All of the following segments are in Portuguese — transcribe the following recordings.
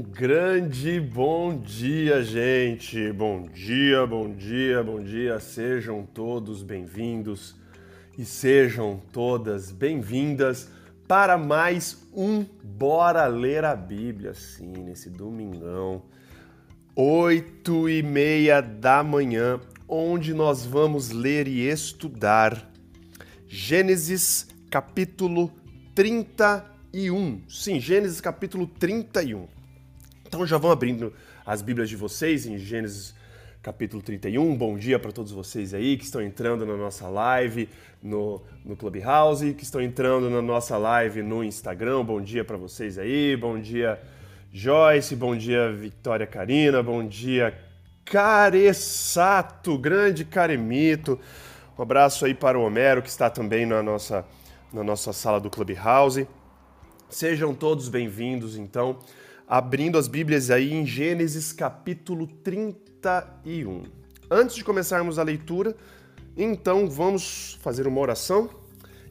Um grande bom dia, gente. Bom dia, bom dia, bom dia. Sejam todos bem-vindos e sejam todas bem-vindas para mais um Bora Ler a Bíblia, sim, nesse domingão, oito e meia da manhã, onde nós vamos ler e estudar Gênesis capítulo 31. Sim, Gênesis capítulo 31. Então já vão abrindo as Bíblias de vocês em Gênesis capítulo 31. Bom dia para todos vocês aí que estão entrando na nossa live no, no Clubhouse, que estão entrando na nossa live no Instagram. Bom dia para vocês aí. Bom dia, Joyce. Bom dia, Victoria Karina. Bom dia, Caressato, grande Caremito. Um abraço aí para o Homero, que está também na nossa, na nossa sala do Clubhouse. Sejam todos bem-vindos, então abrindo as Bíblias aí em Gênesis capítulo 31. Antes de começarmos a leitura, então vamos fazer uma oração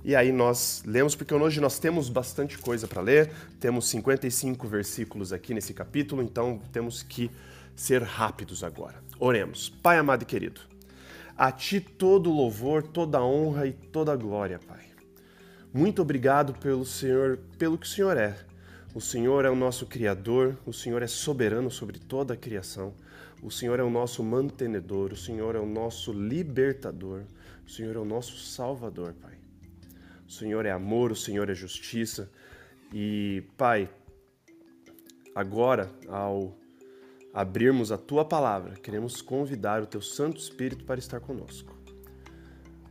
e aí nós lemos, porque hoje nós temos bastante coisa para ler, temos 55 versículos aqui nesse capítulo, então temos que ser rápidos agora. Oremos. Pai amado e querido, a Ti todo louvor, toda honra e toda glória, Pai. Muito obrigado pelo Senhor, pelo que o Senhor é o Senhor é o nosso Criador, o Senhor é soberano sobre toda a criação, o Senhor é o nosso mantenedor, o Senhor é o nosso libertador, o Senhor é o nosso salvador, Pai. O Senhor é amor, o Senhor é justiça. E, Pai, agora, ao abrirmos a tua palavra, queremos convidar o teu Santo Espírito para estar conosco.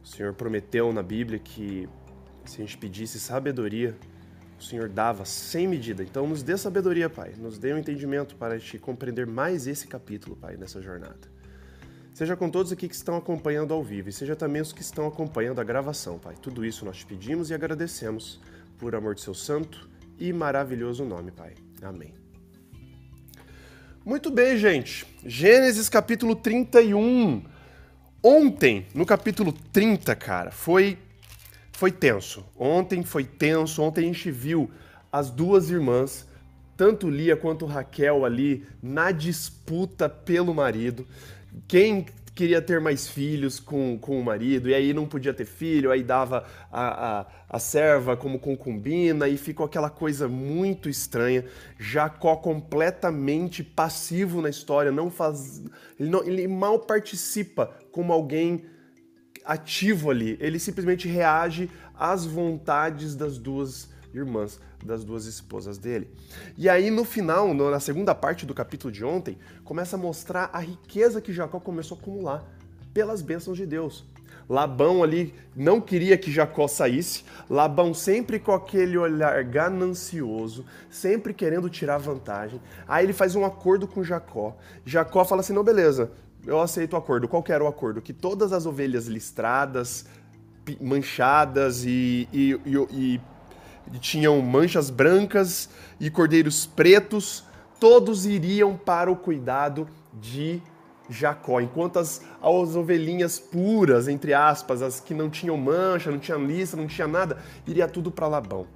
O Senhor prometeu na Bíblia que se a gente pedisse sabedoria, o Senhor dava sem medida. Então, nos dê sabedoria, Pai. Nos dê um entendimento para te compreender mais esse capítulo, Pai, nessa jornada. Seja com todos aqui que estão acompanhando ao vivo e seja também os que estão acompanhando a gravação, Pai. Tudo isso nós te pedimos e agradecemos por amor de seu santo e maravilhoso nome, Pai. Amém. Muito bem, gente. Gênesis capítulo 31. Ontem, no capítulo 30, cara, foi foi tenso. Ontem foi tenso. Ontem a gente viu as duas irmãs, tanto Lia quanto Raquel, ali na disputa pelo marido. Quem queria ter mais filhos com, com o marido, e aí não podia ter filho, aí dava a, a, a serva como concubina, e ficou aquela coisa muito estranha. Jacó completamente passivo na história, não faz. Ele, não, ele mal participa como alguém ativo ali, ele simplesmente reage às vontades das duas irmãs, das duas esposas dele. E aí no final, na segunda parte do capítulo de ontem, começa a mostrar a riqueza que Jacó começou a acumular pelas bênçãos de Deus. Labão ali não queria que Jacó saísse. Labão sempre com aquele olhar ganancioso, sempre querendo tirar vantagem. Aí ele faz um acordo com Jacó. Jacó fala assim: "Não, beleza eu aceito o acordo. Qual era o acordo? Que todas as ovelhas listradas, manchadas e, e, e, e, tinham manchas brancas e cordeiros pretos, todos iriam para o cuidado de Jacó, enquanto as, as ovelhinhas puras, entre aspas, as que não tinham mancha, não tinham listra, não tinha nada, iria tudo para Labão.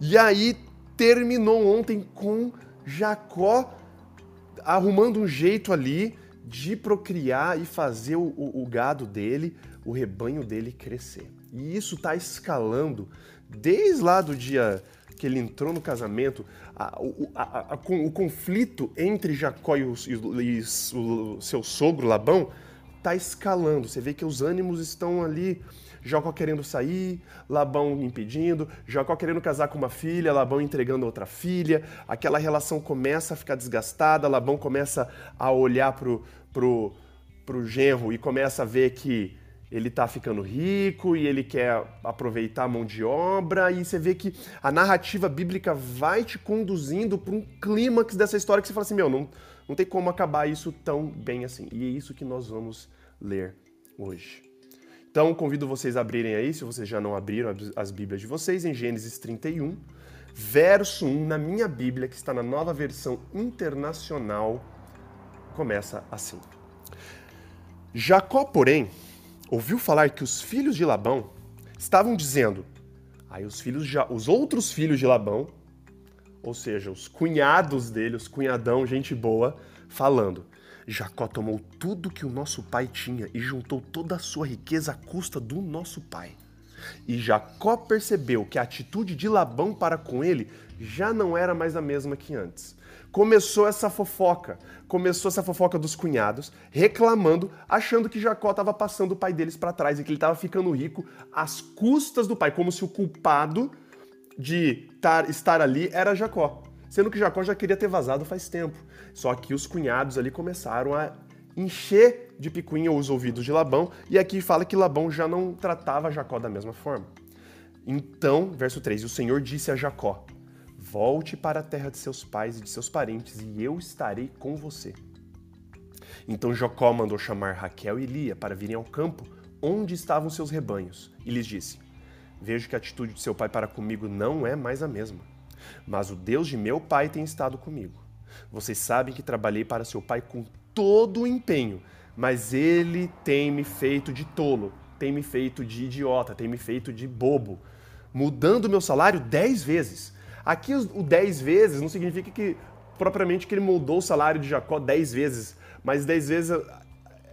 E aí terminou ontem com Jacó arrumando um jeito ali de procriar e fazer o, o, o gado dele, o rebanho dele crescer. E isso está escalando desde lá do dia que ele entrou no casamento, a, a, a, o conflito entre Jacó e, e o seu sogro Labão está escalando. Você vê que os ânimos estão ali Jacó querendo sair, Labão impedindo, Jacó querendo casar com uma filha, Labão entregando outra filha. Aquela relação começa a ficar desgastada, Labão começa a olhar pro, pro, pro genro e começa a ver que ele está ficando rico e ele quer aproveitar a mão de obra, e você vê que a narrativa bíblica vai te conduzindo para um clímax dessa história que você fala assim: meu, não, não tem como acabar isso tão bem assim. E é isso que nós vamos ler hoje. Então, convido vocês a abrirem aí, se vocês já não abriram as Bíblias de vocês, em Gênesis 31, verso 1, na minha Bíblia, que está na nova versão internacional, começa assim. Jacó, porém, ouviu falar que os filhos de Labão estavam dizendo, aí os filhos, os outros filhos de Labão, ou seja, os cunhados dele, os cunhadão, gente boa, falando: Jacó tomou tudo que o nosso pai tinha e juntou toda a sua riqueza à custa do nosso pai. E Jacó percebeu que a atitude de Labão para com ele já não era mais a mesma que antes. Começou essa fofoca, começou essa fofoca dos cunhados, reclamando, achando que Jacó estava passando o pai deles para trás e que ele estava ficando rico às custas do pai, como se o culpado de estar ali era Jacó. Sendo que Jacó já queria ter vazado faz tempo. Só que os cunhados ali começaram a encher de picuinha os ouvidos de Labão, e aqui fala que Labão já não tratava Jacó da mesma forma. Então, verso 3: O Senhor disse a Jacó: Volte para a terra de seus pais e de seus parentes, e eu estarei com você. Então Jacó mandou chamar Raquel e Lia para virem ao campo onde estavam seus rebanhos, e lhes disse: Vejo que a atitude de seu pai para comigo não é mais a mesma. Mas o Deus de meu pai tem estado comigo. Vocês sabem que trabalhei para seu pai com todo o empenho, mas ele tem me feito de tolo, tem me feito de idiota, tem me feito de bobo, mudando meu salário dez vezes. Aqui o dez vezes não significa que propriamente que ele mudou o salário de Jacó dez vezes, mas dez vezes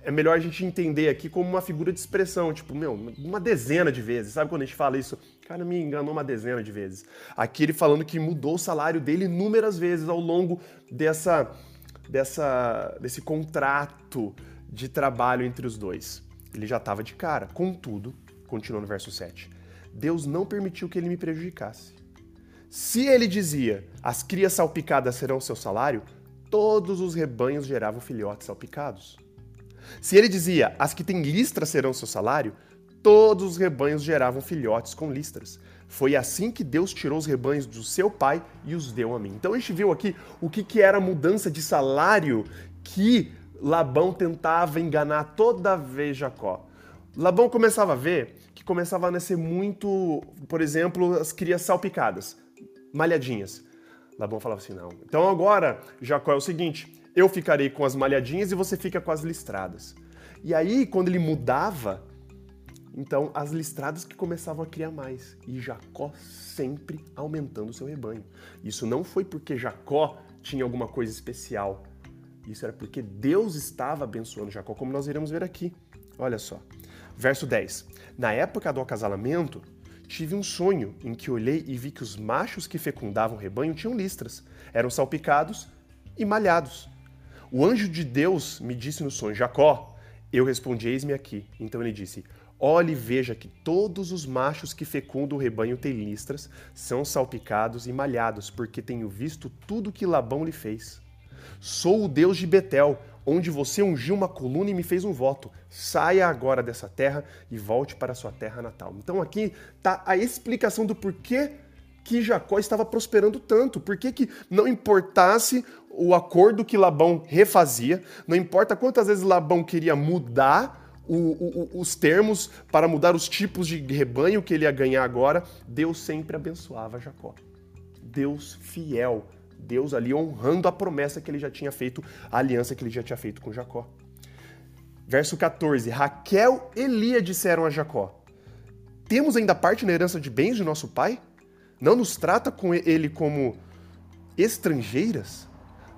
é melhor a gente entender aqui como uma figura de expressão, tipo, meu, uma dezena de vezes. Sabe quando a gente fala isso? Cara me enganou uma dezena de vezes. Aqui ele falando que mudou o salário dele inúmeras vezes ao longo dessa, dessa, desse contrato de trabalho entre os dois. Ele já estava de cara. Contudo, continua no verso 7, Deus não permitiu que ele me prejudicasse. Se ele dizia, as crias salpicadas serão seu salário, todos os rebanhos geravam filhotes salpicados. Se ele dizia, as que têm listras serão seu salário, todos os rebanhos geravam filhotes com listras. Foi assim que Deus tirou os rebanhos do seu pai e os deu a mim. Então a gente viu aqui o que, que era a mudança de salário que Labão tentava enganar toda vez Jacó. Labão começava a ver que começava a nascer muito, por exemplo, as crias salpicadas, malhadinhas. Labão falava assim: não. Então agora, Jacó é o seguinte: eu ficarei com as malhadinhas e você fica com as listradas. E aí, quando ele mudava, então as listradas que começavam a criar mais. E Jacó sempre aumentando seu rebanho. Isso não foi porque Jacó tinha alguma coisa especial. Isso era porque Deus estava abençoando Jacó, como nós iremos ver aqui. Olha só. Verso 10. Na época do acasalamento, tive um sonho em que olhei e vi que os machos que fecundavam o rebanho tinham listras, eram salpicados e malhados. O anjo de Deus me disse no sonho: Jacó. Eu respondi: Eis-me aqui. Então ele disse: Olhe e veja que todos os machos que fecundam o rebanho têm listras, são salpicados e malhados, porque tenho visto tudo que Labão lhe fez. Sou o Deus de Betel, onde você ungiu uma coluna e me fez um voto. Saia agora dessa terra e volte para sua terra natal. Então aqui está a explicação do porquê que Jacó estava prosperando tanto? Por que, que não importasse o acordo que Labão refazia, não importa quantas vezes Labão queria mudar o, o, os termos para mudar os tipos de rebanho que ele ia ganhar agora, Deus sempre abençoava Jacó. Deus fiel, Deus ali honrando a promessa que ele já tinha feito, a aliança que ele já tinha feito com Jacó. Verso 14: Raquel e Lia disseram a Jacó: Temos ainda parte na herança de bens de nosso pai? Não nos trata com ele como estrangeiras?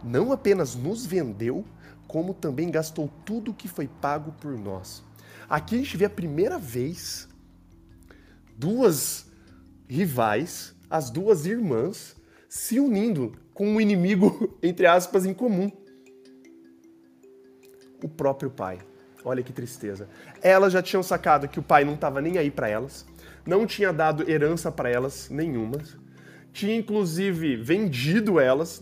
Não apenas nos vendeu, como também gastou tudo que foi pago por nós. Aqui a gente vê a primeira vez duas rivais, as duas irmãs, se unindo com um inimigo, entre aspas, em comum. O próprio pai. Olha que tristeza. Elas já tinham sacado que o pai não estava nem aí para elas não tinha dado herança para elas nenhuma, tinha inclusive vendido elas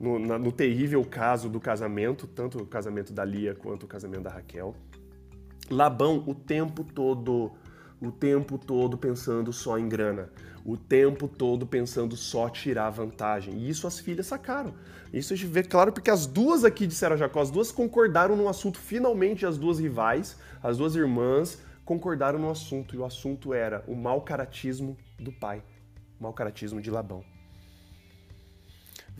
no, no, no, terrível caso do casamento, tanto o casamento da Lia quanto o casamento da Raquel. Labão o tempo todo, o tempo todo pensando só em grana, o tempo todo pensando só tirar vantagem. E isso as filhas sacaram. Isso a gente vê claro porque as duas aqui disseram a Jacó, as duas concordaram num assunto, finalmente as duas rivais, as duas irmãs, concordaram no assunto, e o assunto era o mau caratismo do pai, o mau caratismo de Labão.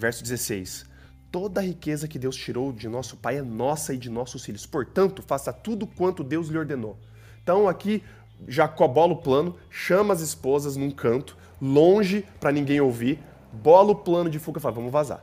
Verso 16: Toda a riqueza que Deus tirou de nosso pai é nossa e de nossos filhos. Portanto, faça tudo quanto Deus lhe ordenou. Então, aqui, Jacó bola o plano, chama as esposas num canto, longe para ninguém ouvir, bola o plano de fuga e fala: vamos vazar.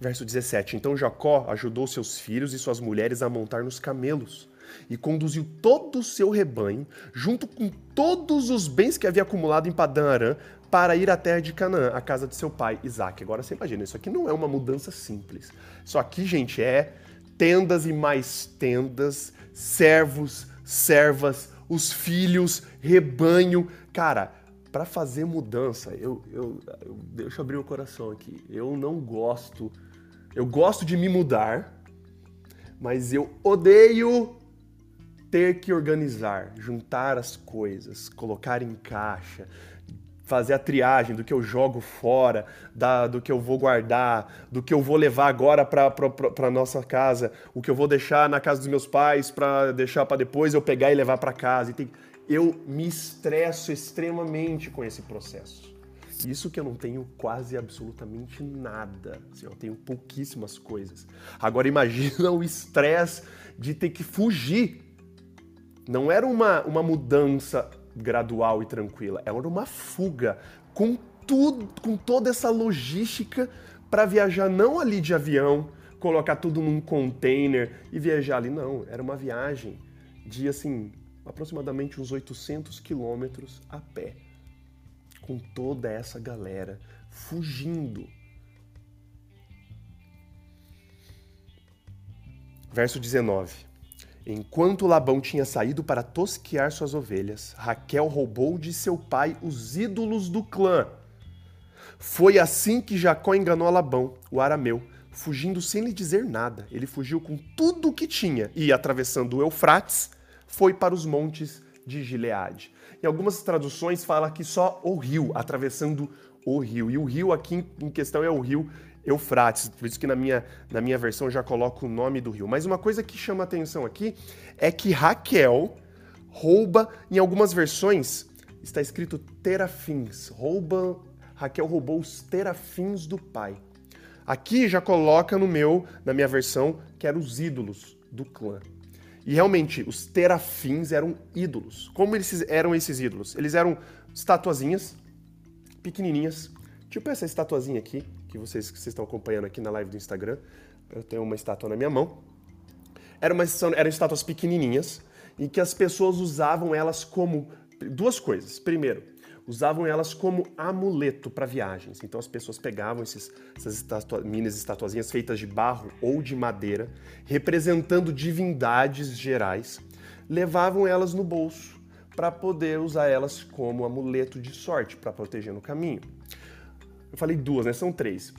Verso 17: Então Jacó ajudou seus filhos e suas mulheres a montar nos camelos e conduziu todo o seu rebanho, junto com todos os bens que havia acumulado em Padã Arã, para ir à terra de Canaã, a casa de seu pai Isaac. Agora você imagina, isso aqui não é uma mudança simples. Isso aqui, gente, é tendas e mais tendas, servos, servas, os filhos, rebanho. Cara, para fazer mudança, eu, eu, eu, deixa eu abrir o coração aqui. Eu não gosto. Eu gosto de me mudar, mas eu odeio ter que organizar, juntar as coisas, colocar em caixa, fazer a triagem do que eu jogo fora, da, do que eu vou guardar, do que eu vou levar agora para nossa casa, o que eu vou deixar na casa dos meus pais para deixar para depois eu pegar e levar para casa. Tem... Eu me estresso extremamente com esse processo. Isso que eu não tenho quase absolutamente nada. Assim, eu tenho pouquíssimas coisas. Agora imagina o estresse de ter que fugir não era uma, uma mudança gradual e tranquila, era uma fuga com tudo, com toda essa logística para viajar não ali de avião, colocar tudo num container e viajar ali, não, era uma viagem de assim, aproximadamente uns 800 quilômetros a pé, com toda essa galera fugindo. Verso 19. Enquanto Labão tinha saído para tosquear suas ovelhas, Raquel roubou de seu pai os ídolos do clã. Foi assim que Jacó enganou Labão, o arameu, fugindo sem lhe dizer nada. Ele fugiu com tudo o que tinha e, atravessando o Eufrates, foi para os montes de Gileade. Em algumas traduções fala que só o rio, atravessando o rio. E o rio aqui em questão é o rio Eufrates, por isso que na minha, na minha versão já coloco o nome do rio. Mas uma coisa que chama atenção aqui é que Raquel rouba, em algumas versões está escrito terafins, rouba, Raquel roubou os terafins do pai. Aqui já coloca no meu, na minha versão, que eram os ídolos do clã. E realmente, os terafins eram ídolos. Como eles eram esses ídolos? Eles eram estatuazinhas pequenininhas, tipo essa estatuazinha aqui, que vocês, que vocês estão acompanhando aqui na live do Instagram. Eu tenho uma estátua na minha mão. Era uma, eram estátuas pequenininhas e que as pessoas usavam elas como duas coisas. Primeiro, usavam elas como amuleto para viagens. Então as pessoas pegavam esses, essas estatua, minas estatuazinhas feitas de barro ou de madeira, representando divindades gerais, levavam elas no bolso para poder usar elas como amuleto de sorte para proteger no caminho. Eu falei duas, né? São três.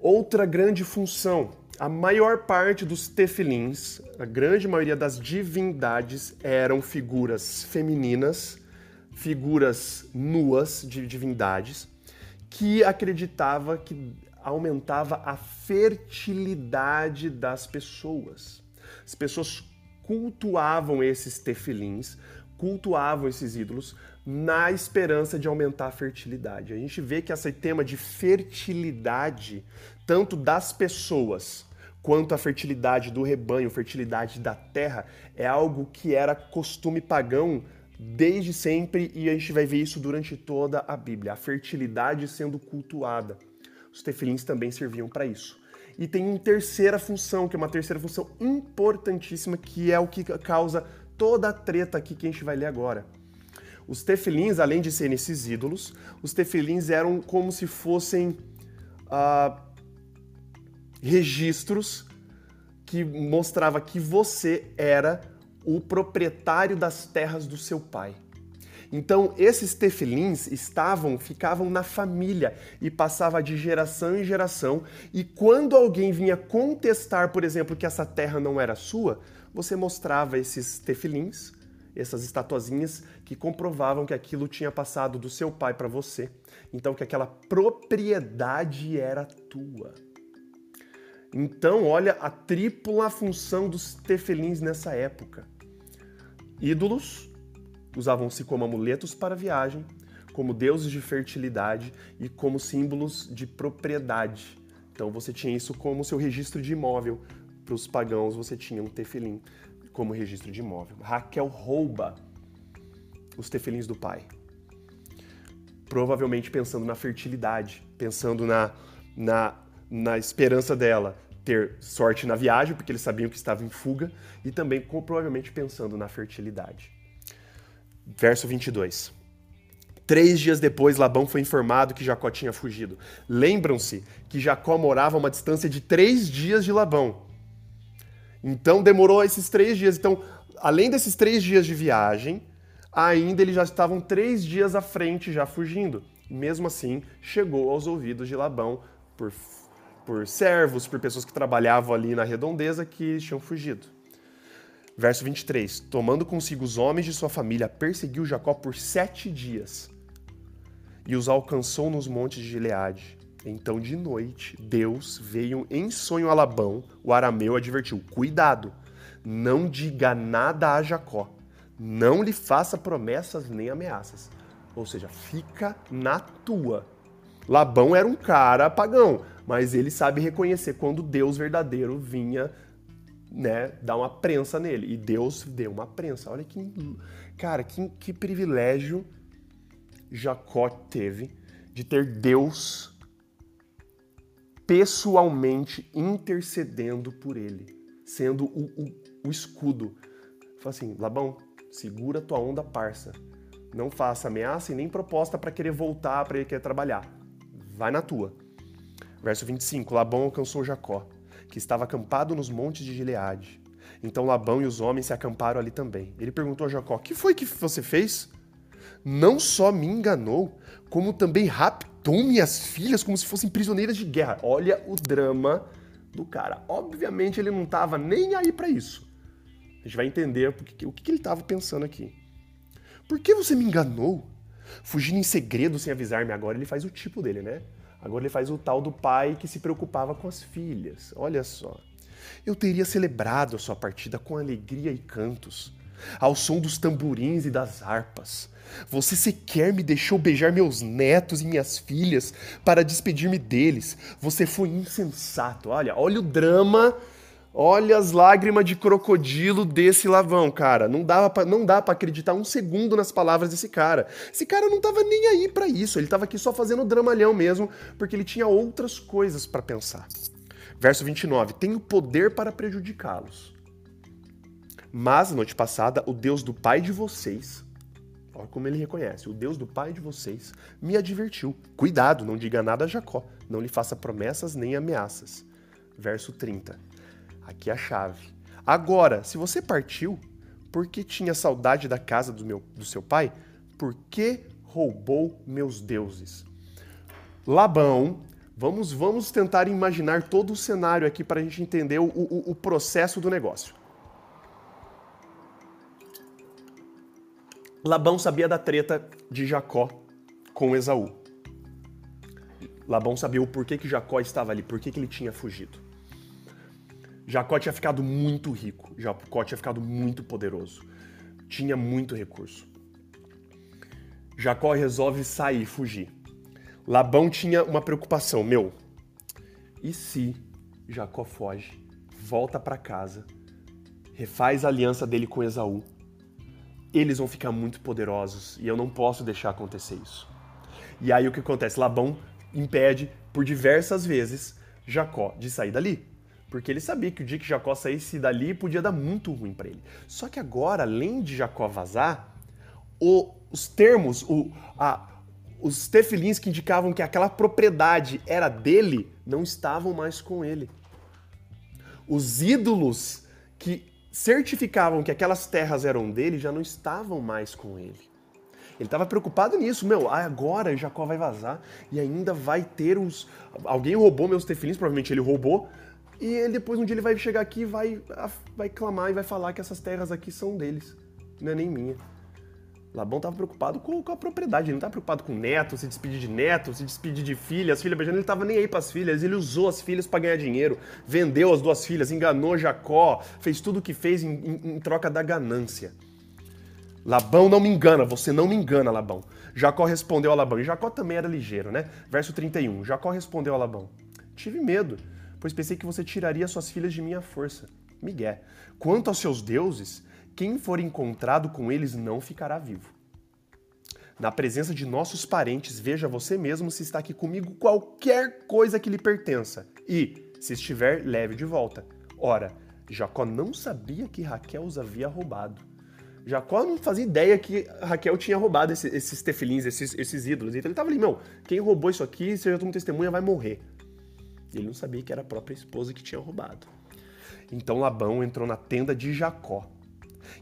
Outra grande função. A maior parte dos tefilins, a grande maioria das divindades, eram figuras femininas, figuras nuas de divindades, que acreditava que aumentava a fertilidade das pessoas. As pessoas cultuavam esses tefilins, cultuavam esses ídolos na esperança de aumentar a fertilidade. A gente vê que esse tema de fertilidade, tanto das pessoas quanto a fertilidade do rebanho, fertilidade da terra, é algo que era costume pagão desde sempre e a gente vai ver isso durante toda a Bíblia, a fertilidade sendo cultuada. Os tefilins também serviam para isso. E tem uma terceira função, que é uma terceira função importantíssima, que é o que causa toda a treta aqui que a gente vai ler agora. Os tefilins, além de serem esses ídolos, os tefilins eram como se fossem uh, registros que mostrava que você era o proprietário das terras do seu pai. Então, esses tefilins estavam, ficavam na família e passava de geração em geração, e quando alguém vinha contestar, por exemplo, que essa terra não era sua, você mostrava esses tefilins essas estatuazinhas que comprovavam que aquilo tinha passado do seu pai para você. Então, que aquela propriedade era tua. Então, olha a tripla função dos tefelins nessa época. Ídolos usavam-se como amuletos para viagem, como deuses de fertilidade e como símbolos de propriedade. Então você tinha isso como seu registro de imóvel. Para os pagãos você tinha um tefelim como registro de imóvel. Raquel rouba os tefilins do pai. provavelmente pensando na fertilidade, pensando na, na, na esperança dela ter sorte na viagem, porque eles sabiam que estava em fuga, e também provavelmente pensando na fertilidade. Verso 22. Três dias depois, Labão foi informado que Jacó tinha fugido. Lembram-se que Jacó morava a uma distância de três dias de Labão. Então demorou esses três dias. Então, além desses três dias de viagem, ainda eles já estavam três dias à frente, já fugindo. mesmo assim, chegou aos ouvidos de Labão por, por servos, por pessoas que trabalhavam ali na redondeza que tinham fugido. Verso 23: Tomando consigo os homens de sua família, perseguiu Jacó por sete dias e os alcançou nos montes de Gileade. Então, de noite, Deus veio em sonho a Labão, o arameu advertiu: Cuidado, não diga nada a Jacó, não lhe faça promessas nem ameaças. Ou seja, fica na tua. Labão era um cara pagão, mas ele sabe reconhecer quando Deus verdadeiro vinha né, dar uma prensa nele. E Deus deu uma prensa. Olha que. Cara, que, que privilégio Jacó teve de ter Deus pessoalmente intercedendo por ele, sendo o, o, o escudo. Fala assim, Labão, segura tua onda parça. Não faça ameaça e nem proposta para querer voltar, para ele querer trabalhar. Vai na tua. Verso 25: Labão alcançou Jacó, que estava acampado nos montes de Gileade. Então Labão e os homens se acamparam ali também. Ele perguntou a Jacó: Que foi que você fez? Não só me enganou, como também raptou minhas filhas como se fossem prisioneiras de guerra. Olha o drama do cara. Obviamente ele não estava nem aí para isso. A gente vai entender o que ele estava pensando aqui. Por que você me enganou? Fugindo em segredo sem avisar-me. Agora ele faz o tipo dele, né? Agora ele faz o tal do pai que se preocupava com as filhas. Olha só. Eu teria celebrado a sua partida com alegria e cantos, ao som dos tamborins e das harpas. Você sequer me deixou beijar meus netos e minhas filhas para despedir-me deles. Você foi insensato. Olha, olha o drama Olha as lágrimas de crocodilo desse lavão, cara. Não, dava pra, não dá para acreditar um segundo nas palavras desse cara. Esse cara não tava nem aí para isso. Ele tava aqui só fazendo dramalhão mesmo, porque ele tinha outras coisas para pensar. Verso 29. Tenho poder para prejudicá-los. Mas, noite passada, o Deus do pai de vocês, olha como ele reconhece, o Deus do pai de vocês me advertiu. Cuidado, não diga nada a Jacó. Não lhe faça promessas nem ameaças. Verso 30 Aqui é a chave. Agora, se você partiu porque tinha saudade da casa do, meu, do seu pai, por que roubou meus deuses? Labão, vamos, vamos tentar imaginar todo o cenário aqui para a gente entender o, o, o processo do negócio. Labão sabia da treta de Jacó com Esaú. Labão sabia o porquê que Jacó estava ali, porquê que ele tinha fugido. Jacó tinha ficado muito rico, Jacó tinha ficado muito poderoso, tinha muito recurso. Jacó resolve sair, fugir. Labão tinha uma preocupação, meu. E se Jacó foge, volta para casa, refaz a aliança dele com Esaú? Eles vão ficar muito poderosos e eu não posso deixar acontecer isso. E aí o que acontece? Labão impede por diversas vezes Jacó de sair dali. Porque ele sabia que o dia que Jacó saísse dali podia dar muito ruim para ele. Só que agora, além de Jacó vazar, o, os termos, o, a, os tefilins que indicavam que aquela propriedade era dele, não estavam mais com ele. Os ídolos que certificavam que aquelas terras eram dele já não estavam mais com ele. Ele estava preocupado nisso, meu, agora Jacó vai vazar e ainda vai ter os. Alguém roubou meus tefilins, provavelmente ele roubou, e ele depois um dia ele vai chegar aqui e vai, vai clamar e vai falar que essas terras aqui são deles, não é nem minha. Labão estava preocupado com, com, a propriedade, ele não estava preocupado com neto, se despedir de neto, se despedir de filha, beijando, ele estava nem aí para as filhas, ele usou as filhas para ganhar dinheiro, vendeu as duas filhas, enganou Jacó, fez tudo o que fez em, em, em troca da ganância. Labão não me engana, você não me engana, Labão. Jacó respondeu a Labão, e Jacó também era ligeiro, né? Verso 31, Jacó respondeu a Labão, tive medo, pois pensei que você tiraria suas filhas de minha força. Miguel. Quanto aos seus deuses, quem for encontrado com eles não ficará vivo. na presença de nossos parentes, veja você mesmo se está aqui comigo qualquer coisa que lhe pertença. E, se estiver, leve de volta. Ora, Jacó não sabia que Raquel os havia roubado. Jacó não fazia ideia que Raquel tinha roubado esses, esses tefilins, esses, esses ídolos. Então ele estava ali, meu, quem roubou isso aqui, se eu tomo testemunha, vai morrer. Ele não sabia que era a própria esposa que tinha roubado. Então Labão entrou na tenda de Jacó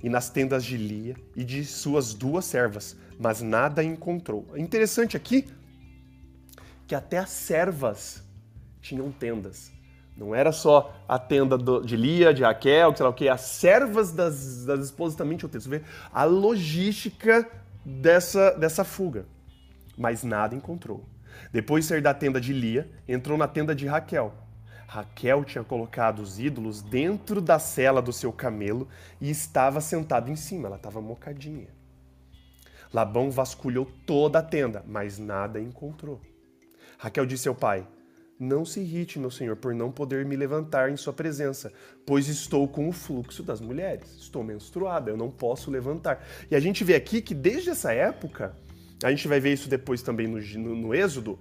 e nas tendas de Lia e de suas duas servas, mas nada encontrou. Interessante aqui que até as servas tinham tendas. Não era só a tenda de Lia, de Raquel, sei lá o que, as servas das, das esposas também tinham tendas. Você vê a logística dessa, dessa fuga. Mas nada encontrou. Depois de sair da tenda de Lia, entrou na tenda de Raquel. Raquel tinha colocado os ídolos dentro da cela do seu camelo e estava sentado em cima, ela estava mocadinha. Labão vasculhou toda a tenda, mas nada encontrou. Raquel disse ao pai: Não se irrite, meu senhor, por não poder me levantar em sua presença, pois estou com o fluxo das mulheres. Estou menstruada, eu não posso levantar. E a gente vê aqui que desde essa época, a gente vai ver isso depois também no, no, no Êxodo,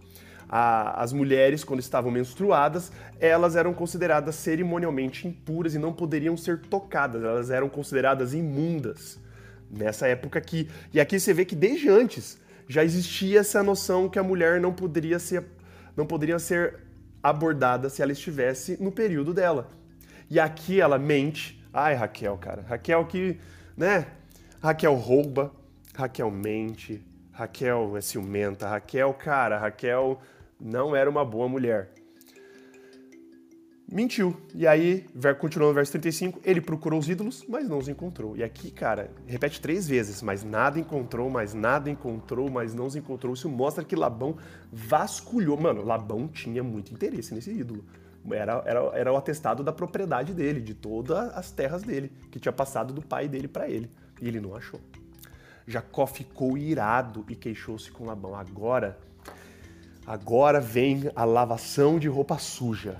a, as mulheres, quando estavam menstruadas, elas eram consideradas cerimonialmente impuras e não poderiam ser tocadas, elas eram consideradas imundas nessa época aqui. E aqui você vê que desde antes já existia essa noção que a mulher não poderia ser, não poderia ser abordada se ela estivesse no período dela. E aqui ela mente. Ai, Raquel, cara. Raquel que, né? Raquel rouba, Raquel mente, Raquel é ciumenta, Raquel, cara, Raquel não era uma boa mulher. Mentiu. E aí, continuando no verso 35, ele procurou os ídolos, mas não os encontrou. E aqui, cara, repete três vezes, mas nada encontrou, mas nada encontrou, mas não os encontrou. Isso mostra que Labão vasculhou. Mano, Labão tinha muito interesse nesse ídolo. Era, era, era o atestado da propriedade dele, de todas as terras dele, que tinha passado do pai dele para ele. E ele não achou. Jacó ficou irado e queixou-se com Labão. Agora Agora vem a lavação de roupa suja.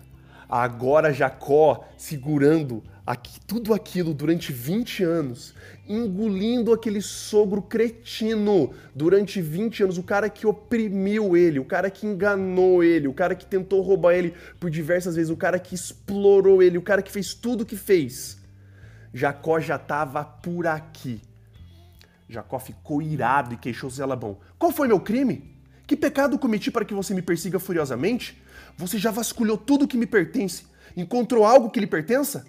Agora Jacó segurando aqui, tudo aquilo durante 20 anos, engolindo aquele sogro cretino durante 20 anos, o cara que oprimiu ele, o cara que enganou ele, o cara que tentou roubar ele por diversas vezes, o cara que explorou ele, o cara que fez tudo o que fez. Jacó já estava por aqui. Jacó ficou irado e queixou-se a Labão. Qual foi meu crime? Que pecado cometi para que você me persiga furiosamente? Você já vasculhou tudo que me pertence. Encontrou algo que lhe pertença?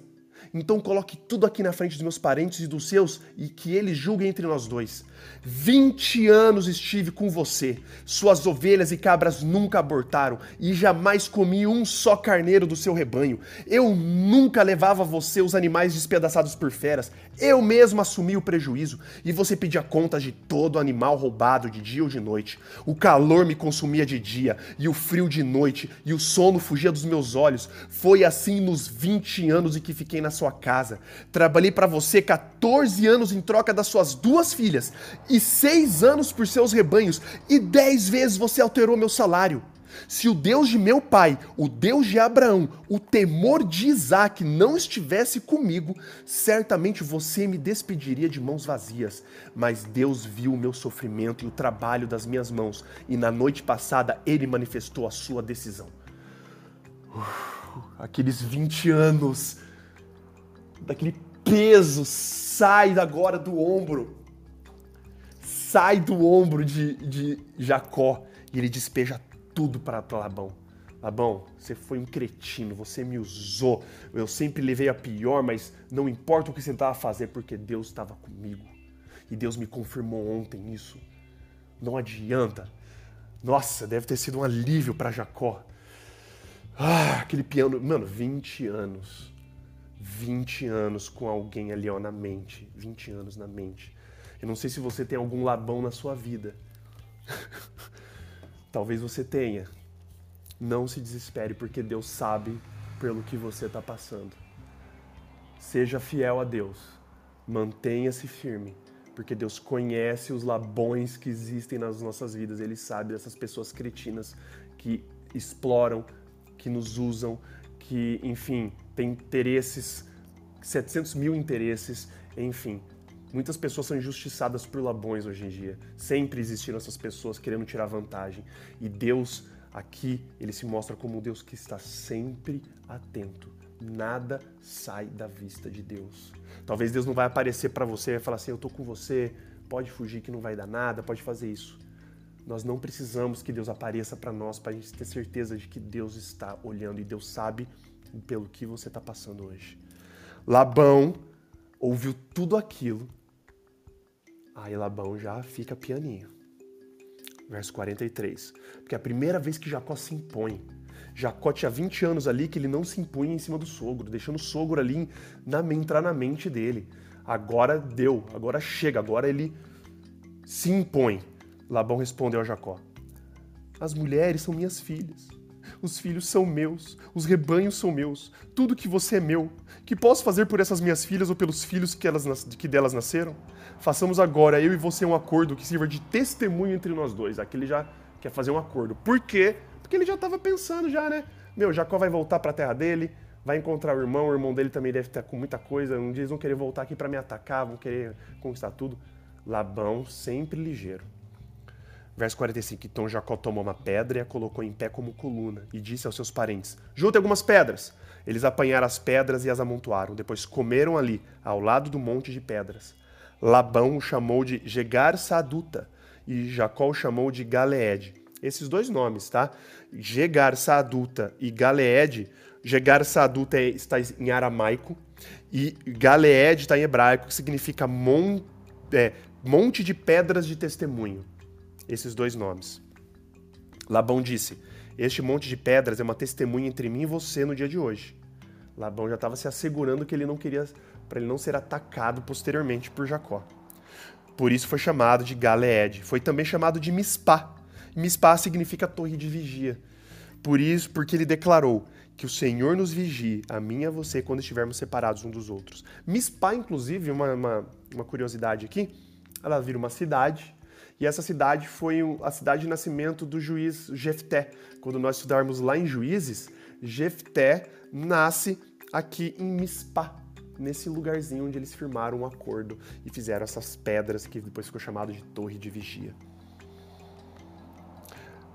Então coloque tudo aqui na frente dos meus parentes e dos seus e que eles julguem entre nós dois. 20 anos estive com você. Suas ovelhas e cabras nunca abortaram e jamais comi um só carneiro do seu rebanho. Eu nunca levava você os animais despedaçados por feras. Eu mesmo assumi o prejuízo e você pedia contas de todo animal roubado de dia ou de noite. O calor me consumia de dia e o frio de noite e o sono fugia dos meus olhos. Foi assim nos 20 anos em que fiquei na sua casa. Trabalhei para você 14 anos em troca das suas duas filhas e seis anos por seus rebanhos, e dez vezes você alterou meu salário. Se o Deus de meu pai, o Deus de Abraão, o temor de Isaac não estivesse comigo, certamente você me despediria de mãos vazias. Mas Deus viu o meu sofrimento e o trabalho das minhas mãos, e na noite passada ele manifestou a sua decisão. Uf, aqueles 20 anos, daquele peso, sai agora do ombro sai do ombro de, de Jacó e ele despeja tudo para Labão. Labão, você foi um cretino, você me usou. Eu sempre levei a pior, mas não importa o que você tentava fazer, porque Deus estava comigo. E Deus me confirmou ontem isso. Não adianta. Nossa, deve ter sido um alívio para Jacó. Ah, aquele piano. Mano, 20 anos. 20 anos com alguém ali ó, na mente. 20 anos na mente. Eu não sei se você tem algum Labão na sua vida. Talvez você tenha. Não se desespere, porque Deus sabe pelo que você está passando. Seja fiel a Deus. Mantenha-se firme, porque Deus conhece os labões que existem nas nossas vidas. Ele sabe dessas pessoas cretinas que exploram, que nos usam, que, enfim, têm interesses, 700 mil interesses, enfim Muitas pessoas são injustiçadas por Labões hoje em dia. Sempre existiram essas pessoas querendo tirar vantagem. E Deus, aqui, ele se mostra como um Deus que está sempre atento. Nada sai da vista de Deus. Talvez Deus não vai aparecer para você e falar assim: Eu tô com você, pode fugir que não vai dar nada, pode fazer isso. Nós não precisamos que Deus apareça para nós para a gente ter certeza de que Deus está olhando e Deus sabe pelo que você está passando hoje. Labão ouviu tudo aquilo Aí Labão já fica pianinho. Verso 43. Porque é a primeira vez que Jacó se impõe. Jacó tinha 20 anos ali que ele não se impunha em cima do sogro, deixando o sogro ali na, entrar na mente dele. Agora deu, agora chega, agora ele se impõe. Labão respondeu a Jacó: As mulheres são minhas filhas os filhos são meus, os rebanhos são meus, tudo que você é meu. Que posso fazer por essas minhas filhas ou pelos filhos que, elas, que delas nasceram? Façamos agora, eu e você, um acordo que sirva de testemunho entre nós dois. Aqui ele já quer fazer um acordo. Por quê? Porque ele já estava pensando já, né? Meu, Jacó vai voltar para a terra dele, vai encontrar o irmão, o irmão dele também deve estar com muita coisa. Um dia eles vão querer voltar aqui para me atacar, vão querer conquistar tudo. Labão sempre ligeiro. Verso 45. Então Jacó tomou uma pedra e a colocou em pé como coluna e disse aos seus parentes: Juntem algumas pedras. Eles apanharam as pedras e as amontoaram. Depois comeram ali, ao lado do monte de pedras. Labão o chamou de Gegar Saduta e Jacó o chamou de Galeed. Esses dois nomes, tá? Gegar Saduta e Galeed. Gegar Saduta é, está em aramaico e Galeed está em hebraico, que significa mon, é, monte de pedras de testemunho esses dois nomes. Labão disse: Este monte de pedras é uma testemunha entre mim e você no dia de hoje. Labão já estava se assegurando que ele não queria para ele não ser atacado posteriormente por Jacó. Por isso foi chamado de Galeed. Foi também chamado de Mispá. Mispá significa torre de vigia. Por isso, porque ele declarou que o Senhor nos vigie, a mim e a você, quando estivermos separados um dos outros. Mispá, inclusive, uma, uma, uma curiosidade aqui, ela vira uma cidade e essa cidade foi a cidade de nascimento do juiz Jefté. Quando nós estudarmos lá em Juízes, Jefté nasce aqui em Mispá, nesse lugarzinho onde eles firmaram um acordo e fizeram essas pedras que depois ficou chamado de Torre de Vigia.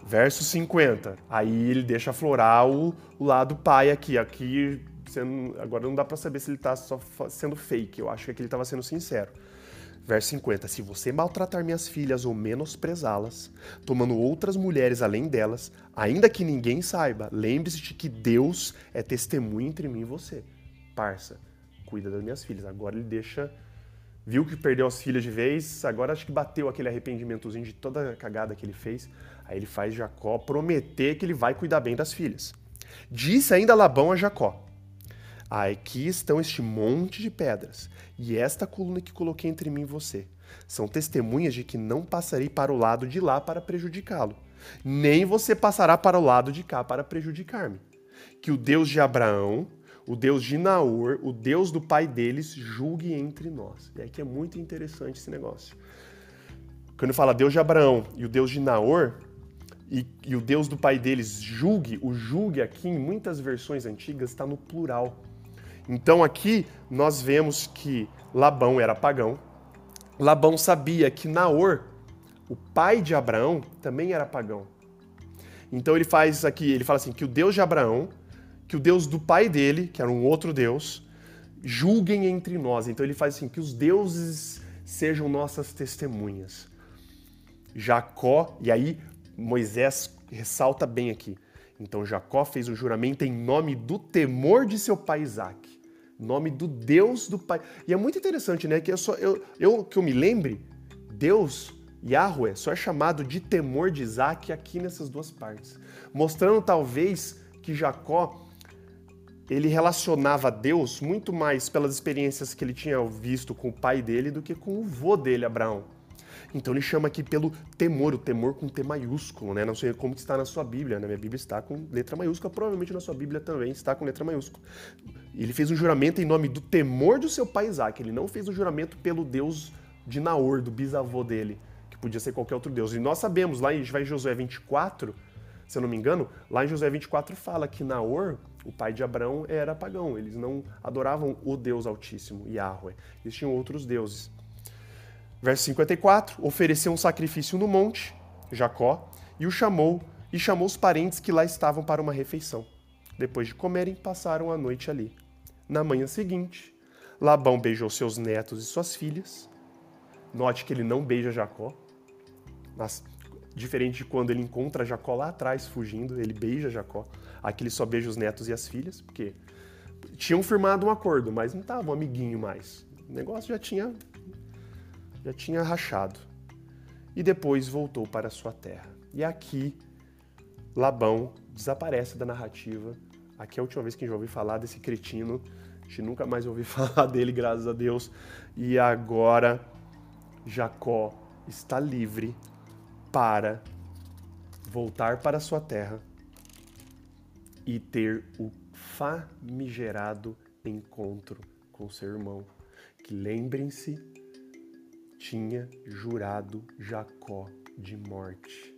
Verso 50. Aí ele deixa aflorar o, o lado pai aqui. Aqui sendo, agora não dá para saber se ele está só sendo fake. Eu acho que aqui ele estava sendo sincero. Verso 50: Se você maltratar minhas filhas ou menosprezá-las, tomando outras mulheres além delas, ainda que ninguém saiba, lembre-se de que Deus é testemunha entre mim e você. Parça, cuida das minhas filhas. Agora ele deixa. Viu que perdeu as filhas de vez, agora acho que bateu aquele arrependimentozinho de toda a cagada que ele fez. Aí ele faz Jacó prometer que ele vai cuidar bem das filhas. Disse ainda Labão a Jacó: Aqui estão este monte de pedras e esta coluna que coloquei entre mim e você. São testemunhas de que não passarei para o lado de lá para prejudicá-lo, nem você passará para o lado de cá para prejudicar-me. Que o Deus de Abraão, o Deus de Naor, o Deus do pai deles, julgue entre nós. E aqui é muito interessante esse negócio. Quando fala Deus de Abraão e o Deus de Naor, e, e o Deus do pai deles julgue, o julgue aqui em muitas versões antigas está no plural. Então aqui nós vemos que Labão era pagão. Labão sabia que Naor, o pai de Abraão, também era pagão. Então ele faz aqui, ele fala assim, que o Deus de Abraão, que o Deus do pai dele, que era um outro Deus, julguem entre nós. Então ele faz assim, que os deuses sejam nossas testemunhas. Jacó, e aí Moisés ressalta bem aqui. Então Jacó fez o juramento em nome do temor de seu pai Isaac nome do Deus do Pai. E é muito interessante, né? Que eu, só, eu, eu que eu me lembre, Deus, Yahweh, só é chamado de temor de Isaac aqui nessas duas partes. Mostrando talvez que Jacó ele relacionava Deus muito mais pelas experiências que ele tinha visto com o pai dele do que com o vô dele, Abraão. Então ele chama aqui pelo temor, o temor com T maiúsculo, né? Não sei como está na sua Bíblia, né? minha Bíblia está com letra maiúscula, provavelmente na sua Bíblia também está com letra maiúscula. Ele fez um juramento em nome do temor do seu pai Isaac, ele não fez um juramento pelo Deus de Naor, do bisavô dele, que podia ser qualquer outro Deus. E nós sabemos, lá em Josué 24, se eu não me engano, lá em Josué 24 fala que Naor, o pai de Abraão, era pagão, eles não adoravam o Deus Altíssimo, Yahweh, eles tinham outros deuses. Verso 54, ofereceu um sacrifício no monte, Jacó, e o chamou, e chamou os parentes que lá estavam para uma refeição. Depois de comerem, passaram a noite ali. Na manhã seguinte, Labão beijou seus netos e suas filhas. Note que ele não beija Jacó, mas diferente de quando ele encontra Jacó lá atrás fugindo, ele beija Jacó. Aqui ele só beija os netos e as filhas, porque tinham firmado um acordo, mas não estavam amiguinho mais. O negócio já tinha já tinha rachado. E depois voltou para sua terra. E aqui Labão desaparece da narrativa. Aqui é a última vez que a gente ouviu falar desse cretino. A gente nunca mais ouviu falar dele, graças a Deus. E agora Jacó está livre para voltar para sua terra e ter o famigerado encontro com seu irmão, que lembrem-se, tinha jurado Jacó de morte.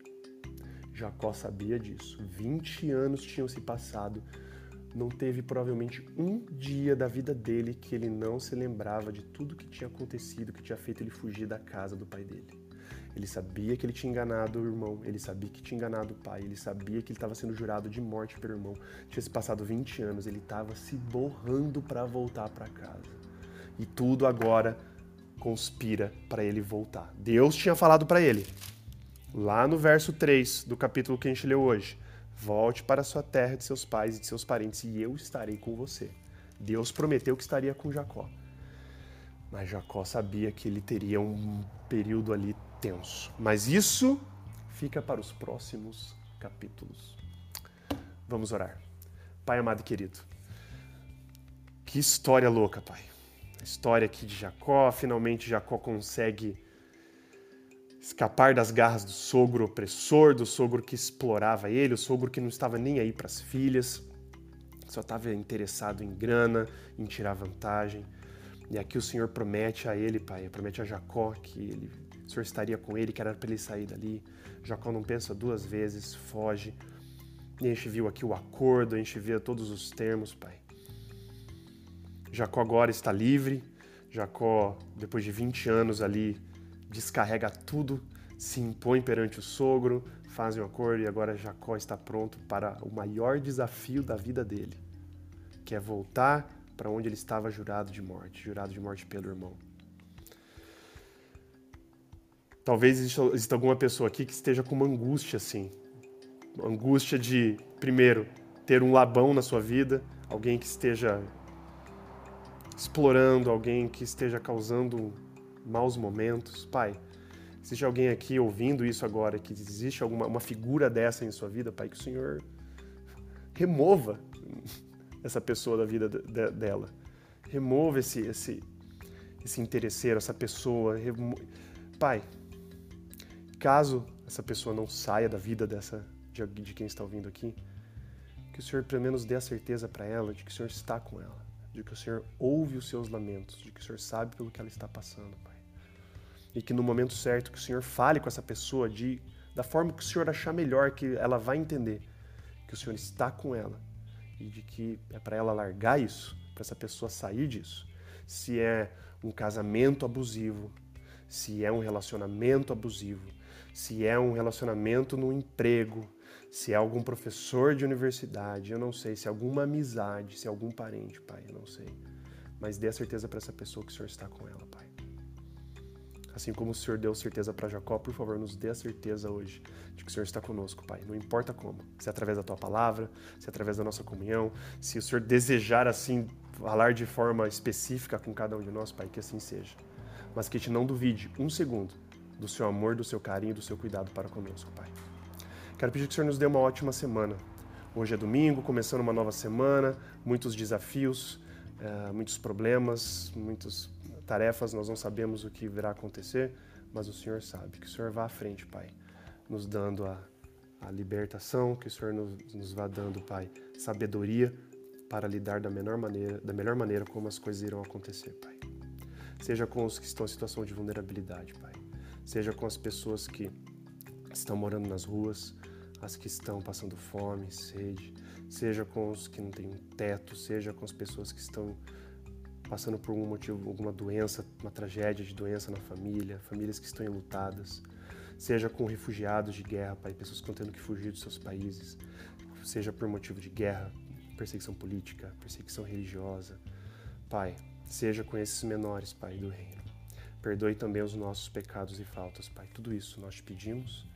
Jacó sabia disso. 20 anos tinham se passado. Não teve provavelmente um dia da vida dele que ele não se lembrava de tudo que tinha acontecido, que tinha feito ele fugir da casa do pai dele. Ele sabia que ele tinha enganado o irmão, ele sabia que tinha enganado o pai, ele sabia que ele estava sendo jurado de morte pelo irmão. Tinha se passado 20 anos, ele estava se borrando para voltar para casa. E tudo agora conspira para ele voltar. Deus tinha falado para ele, lá no verso 3 do capítulo que a gente leu hoje: Volte para sua terra de seus pais e de seus parentes, e eu estarei com você. Deus prometeu que estaria com Jacó. Mas Jacó sabia que ele teria um período ali tenso. Mas isso fica para os próximos capítulos. Vamos orar. Pai amado e querido, que história louca, Pai. A história aqui de Jacó, finalmente Jacó consegue escapar das garras do sogro opressor, do sogro que explorava ele, o sogro que não estava nem aí para as filhas, só estava interessado em grana, em tirar vantagem. E aqui o Senhor promete a ele, pai, promete a Jacó que ele, o Senhor estaria com ele, que era para ele sair dali. Jacó não pensa duas vezes, foge. E a gente viu aqui o acordo, a gente vê todos os termos, pai. Jacó agora está livre. Jacó, depois de 20 anos ali, descarrega tudo, se impõe perante o sogro, fazem um acordo e agora Jacó está pronto para o maior desafio da vida dele, que é voltar para onde ele estava jurado de morte, jurado de morte pelo irmão. Talvez exista, alguma pessoa aqui que esteja com uma angústia assim. Angústia de, primeiro, ter um Labão na sua vida, alguém que esteja explorando, alguém que esteja causando maus momentos. Pai, existe alguém aqui ouvindo isso agora, que existe alguma uma figura dessa em sua vida, Pai, que o Senhor remova essa pessoa da vida de, dela. Remova esse, esse, esse interesseiro, essa pessoa. Remo... Pai, caso essa pessoa não saia da vida dessa de, de quem está ouvindo aqui, que o Senhor pelo menos dê a certeza para ela de que o Senhor está com ela, de que o Senhor ouve os seus lamentos, de que o Senhor sabe pelo que ela está passando, Pai. E que no momento certo que o Senhor fale com essa pessoa de da forma que o Senhor achar melhor, que ela vai entender que o Senhor está com ela e de que é para ela largar isso, para essa pessoa sair disso. Se é um casamento abusivo, se é um relacionamento abusivo, se é um relacionamento no emprego, se é algum professor de universidade, eu não sei, se é alguma amizade, se é algum parente, pai, eu não sei. Mas dê a certeza para essa pessoa que o Senhor está com ela, pai. Assim como o Senhor deu certeza para Jacó, por favor, nos dê a certeza hoje de que o Senhor está conosco, Pai. Não importa como. Se é através da tua palavra, se é através da nossa comunhão, se o Senhor desejar assim falar de forma específica com cada um de nós, Pai, que assim seja. Mas que te não duvide um segundo do seu amor, do seu carinho, do seu cuidado para conosco, Pai. Quero pedir que o Senhor nos dê uma ótima semana. Hoje é domingo, começando uma nova semana, muitos desafios, uh, muitos problemas, muitas tarefas, nós não sabemos o que virá acontecer, mas o Senhor sabe. Que o Senhor vá à frente, Pai, nos dando a, a libertação, que o Senhor nos, nos vá dando, Pai, sabedoria para lidar da melhor maneira, da melhor maneira como as coisas irão acontecer, Pai. Seja com os que estão em situação de vulnerabilidade, Pai. Seja com as pessoas que estão morando nas ruas, as que estão passando fome, sede, seja com os que não têm teto, seja com as pessoas que estão passando por algum motivo, alguma doença, uma tragédia de doença na família, famílias que estão enlutadas, seja com refugiados de guerra, Pai, pessoas que estão tendo que fugir dos seus países, seja por motivo de guerra, perseguição política, perseguição religiosa. Pai, seja com esses menores, Pai, do reino. Perdoe também os nossos pecados e faltas, Pai. Tudo isso nós te pedimos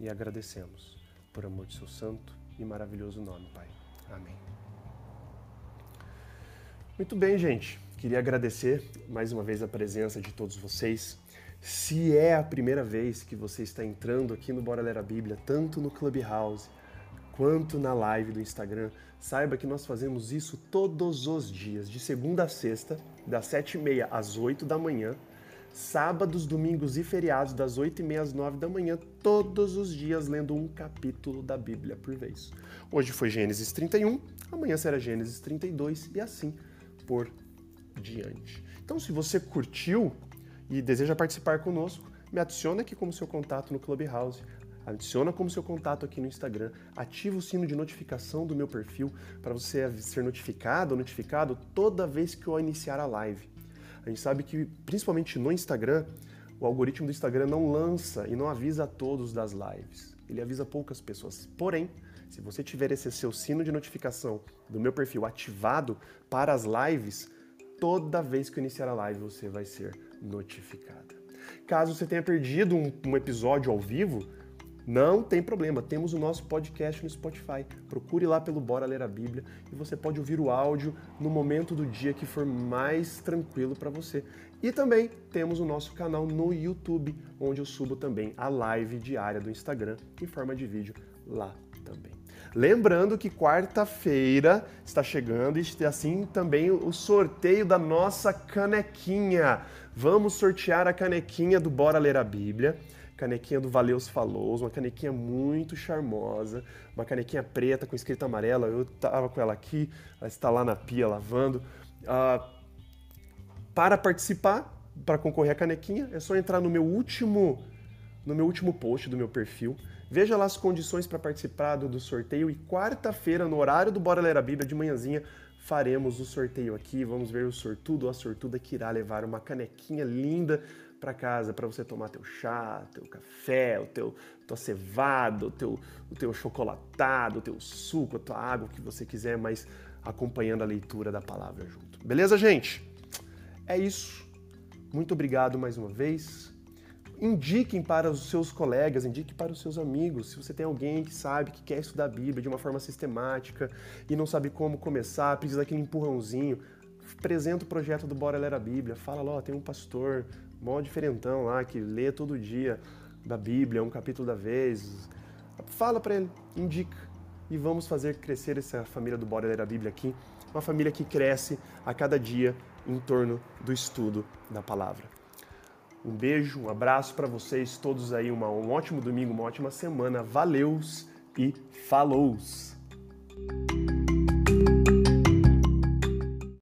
e agradecemos por amor de seu santo e maravilhoso nome, Pai. Amém. Muito bem, gente. Queria agradecer mais uma vez a presença de todos vocês. Se é a primeira vez que você está entrando aqui no Bora Ler a Bíblia, tanto no Clubhouse quanto na live do Instagram, saiba que nós fazemos isso todos os dias, de segunda a sexta, das sete e meia às oito da manhã, sábados, domingos e feriados, das oito e meia às nove da manhã, todos os dias lendo um capítulo da Bíblia por vez. Hoje foi Gênesis 31, amanhã será Gênesis 32 e assim por diante. Então, se você curtiu e deseja participar conosco, me adiciona aqui como seu contato no Clubhouse. Adiciona como seu contato aqui no Instagram, ativa o sino de notificação do meu perfil para você ser notificado ou notificado toda vez que eu iniciar a live. A gente sabe que, principalmente no Instagram, o algoritmo do Instagram não lança e não avisa a todos das lives. Ele avisa poucas pessoas. Porém, se você tiver esse seu sino de notificação do meu perfil ativado para as lives, toda vez que eu iniciar a live você vai ser notificada. Caso você tenha perdido um, um episódio ao vivo, não tem problema, temos o nosso podcast no Spotify. Procure lá pelo Bora Ler a Bíblia e você pode ouvir o áudio no momento do dia que for mais tranquilo para você. E também temos o nosso canal no YouTube, onde eu subo também a live diária do Instagram em forma de vídeo lá também. Lembrando que quarta-feira está chegando e assim também o sorteio da nossa canequinha. Vamos sortear a canequinha do Bora Ler a Bíblia canequinha do Valeus Falou, uma canequinha muito charmosa, uma canequinha preta com escrita amarela. Eu tava com ela aqui, ela está lá na pia lavando. Uh, para participar, para concorrer à canequinha, é só entrar no meu último no meu último post do meu perfil. Veja lá as condições para participar do, do sorteio e quarta-feira, no horário do Bora Ler a Bíblia, de manhãzinha, faremos o sorteio aqui. Vamos ver o sortudo ou a sortuda que irá levar uma canequinha linda para casa para você tomar teu chá, teu café, o teu tua cevada, o teu, o teu chocolatado, o teu suco, a tua água, o que você quiser, mas acompanhando a leitura da palavra junto. Beleza, gente? É isso. Muito obrigado mais uma vez. Indiquem para os seus colegas, indique para os seus amigos. Se você tem alguém que sabe que quer estudar a Bíblia de uma forma sistemática e não sabe como começar, precisa daquele empurrãozinho, apresenta o projeto do Bora Ler a Bíblia. Fala, ó, tem um pastor, mó diferentão lá, que lê todo dia da Bíblia, um capítulo da vez. Fala para ele, indica. E vamos fazer crescer essa família do Bora Ler a Bíblia aqui. Uma família que cresce a cada dia em torno do estudo da palavra. Um beijo, um abraço para vocês todos aí, uma, um ótimo domingo, uma ótima semana. Valeus e falous!